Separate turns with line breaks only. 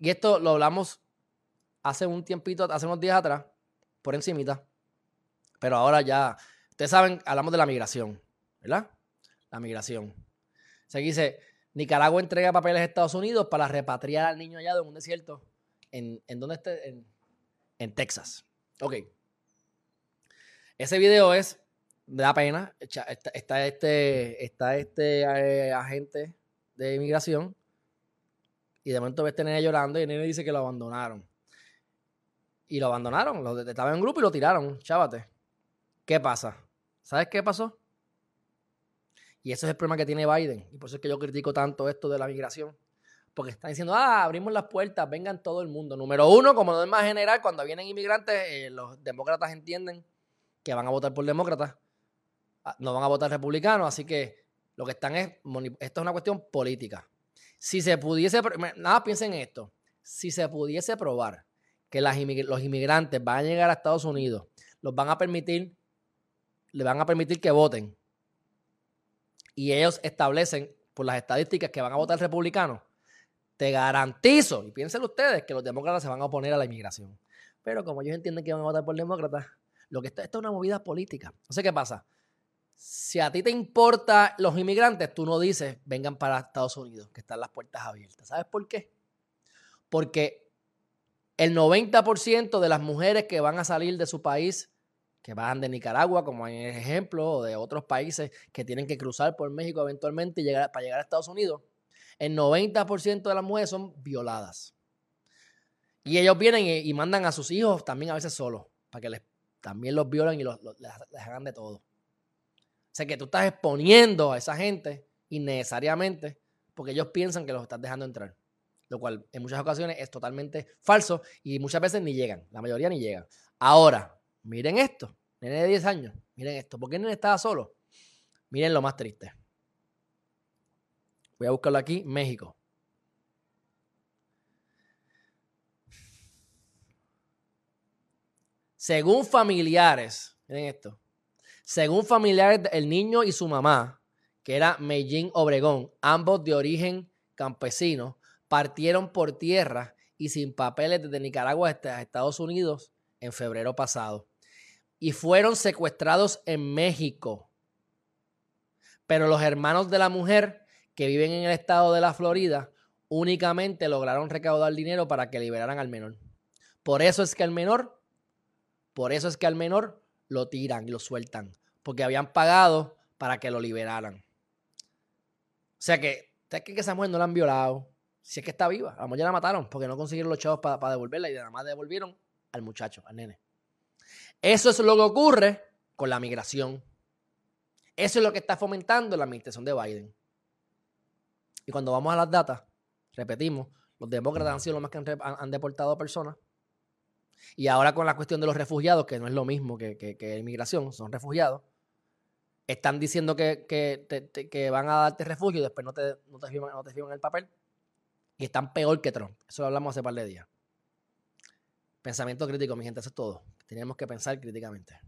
Y esto lo hablamos hace un tiempito, hace unos días atrás, por encimita. Pero ahora ya, ustedes saben, hablamos de la migración, ¿verdad? La migración. Se dice, Nicaragua entrega papeles a Estados Unidos para repatriar al niño allá de un desierto. ¿En, en dónde esté? En, en Texas. Ok. Ese video es, me da pena, está, está este, está este eh, agente de inmigración y de momento ves este nene llorando y el nene dice que lo abandonaron. Y lo abandonaron, lo, estaba en un grupo y lo tiraron, chávate. ¿Qué pasa? ¿Sabes qué pasó? Y ese es el problema que tiene Biden. Y por eso es que yo critico tanto esto de la migración. Porque están diciendo, ah, abrimos las puertas, vengan todo el mundo. Número uno, como no es más general, cuando vienen inmigrantes, eh, los demócratas entienden que van a votar por demócratas, ah, no van a votar republicanos, así que lo que están es, esto es una cuestión política. Si se pudiese, nada, piensen en esto, si se pudiese probar que los inmigrantes van a llegar a Estados Unidos, los van a permitir, le van a permitir que voten, y ellos establecen por las estadísticas que van a votar republicanos, te garantizo, y piensen ustedes, que los demócratas se van a oponer a la inmigración. Pero como ellos entienden que van a votar por demócratas, lo que está, es una movida política. No sé qué pasa. Si a ti te importa los inmigrantes, tú no dices vengan para Estados Unidos, que están las puertas abiertas. ¿Sabes por qué? Porque el 90% de las mujeres que van a salir de su país que van de Nicaragua, como hay ejemplo, o de otros países que tienen que cruzar por México eventualmente y para llegar a Estados Unidos, el 90% de las mujeres son violadas. Y ellos vienen y, mandan a sus hijos también a veces solos, para que les, también los violen y los, les, hagan de todo. Sea que tú estás exponiendo a esa gente innecesariamente porque ellos piensan que los estás dejando entrar. Lo cual en muchas ocasiones es totalmente falso y muchas veces ni llegan. La mayoría ni llegan. Ahora, Miren esto, nene de 10 años, miren esto. ¿Por qué nene estaba solo? Miren lo más triste. Voy a buscarlo aquí, México. Según familiares, miren esto. Según familiares, el niño y su mamá, que era Medellín Obregón, ambos de origen campesino, partieron por tierra y sin papeles desde Nicaragua hasta Estados Unidos en febrero pasado y fueron secuestrados en México. Pero los hermanos de la mujer que viven en el estado de la Florida únicamente lograron recaudar dinero para que liberaran al menor. Por eso es que al menor, por eso es que al menor lo tiran y lo sueltan, porque habían pagado para que lo liberaran. O sea que, es que esa mujer no la han violado? Si es que está viva, a lo ya la mataron porque no consiguieron los chavos para devolverla y nada más devolvieron al muchacho, al nene. Eso es lo que ocurre con la migración. Eso es lo que está fomentando la administración de Biden. Y cuando vamos a las datas, repetimos, los demócratas han sido los más que han, deportado personas. Y ahora con la cuestión de los refugiados, que no es lo mismo que, que, inmigración, son refugiados, están diciendo que, que, van a darte refugio y después no te, no, te firman, no te firman el papel. Y están peor que Trump. Eso lo hablamos hace par de días. Pensamiento crítico, mi gente, eso es todo. Tenemos que pensar críticamente.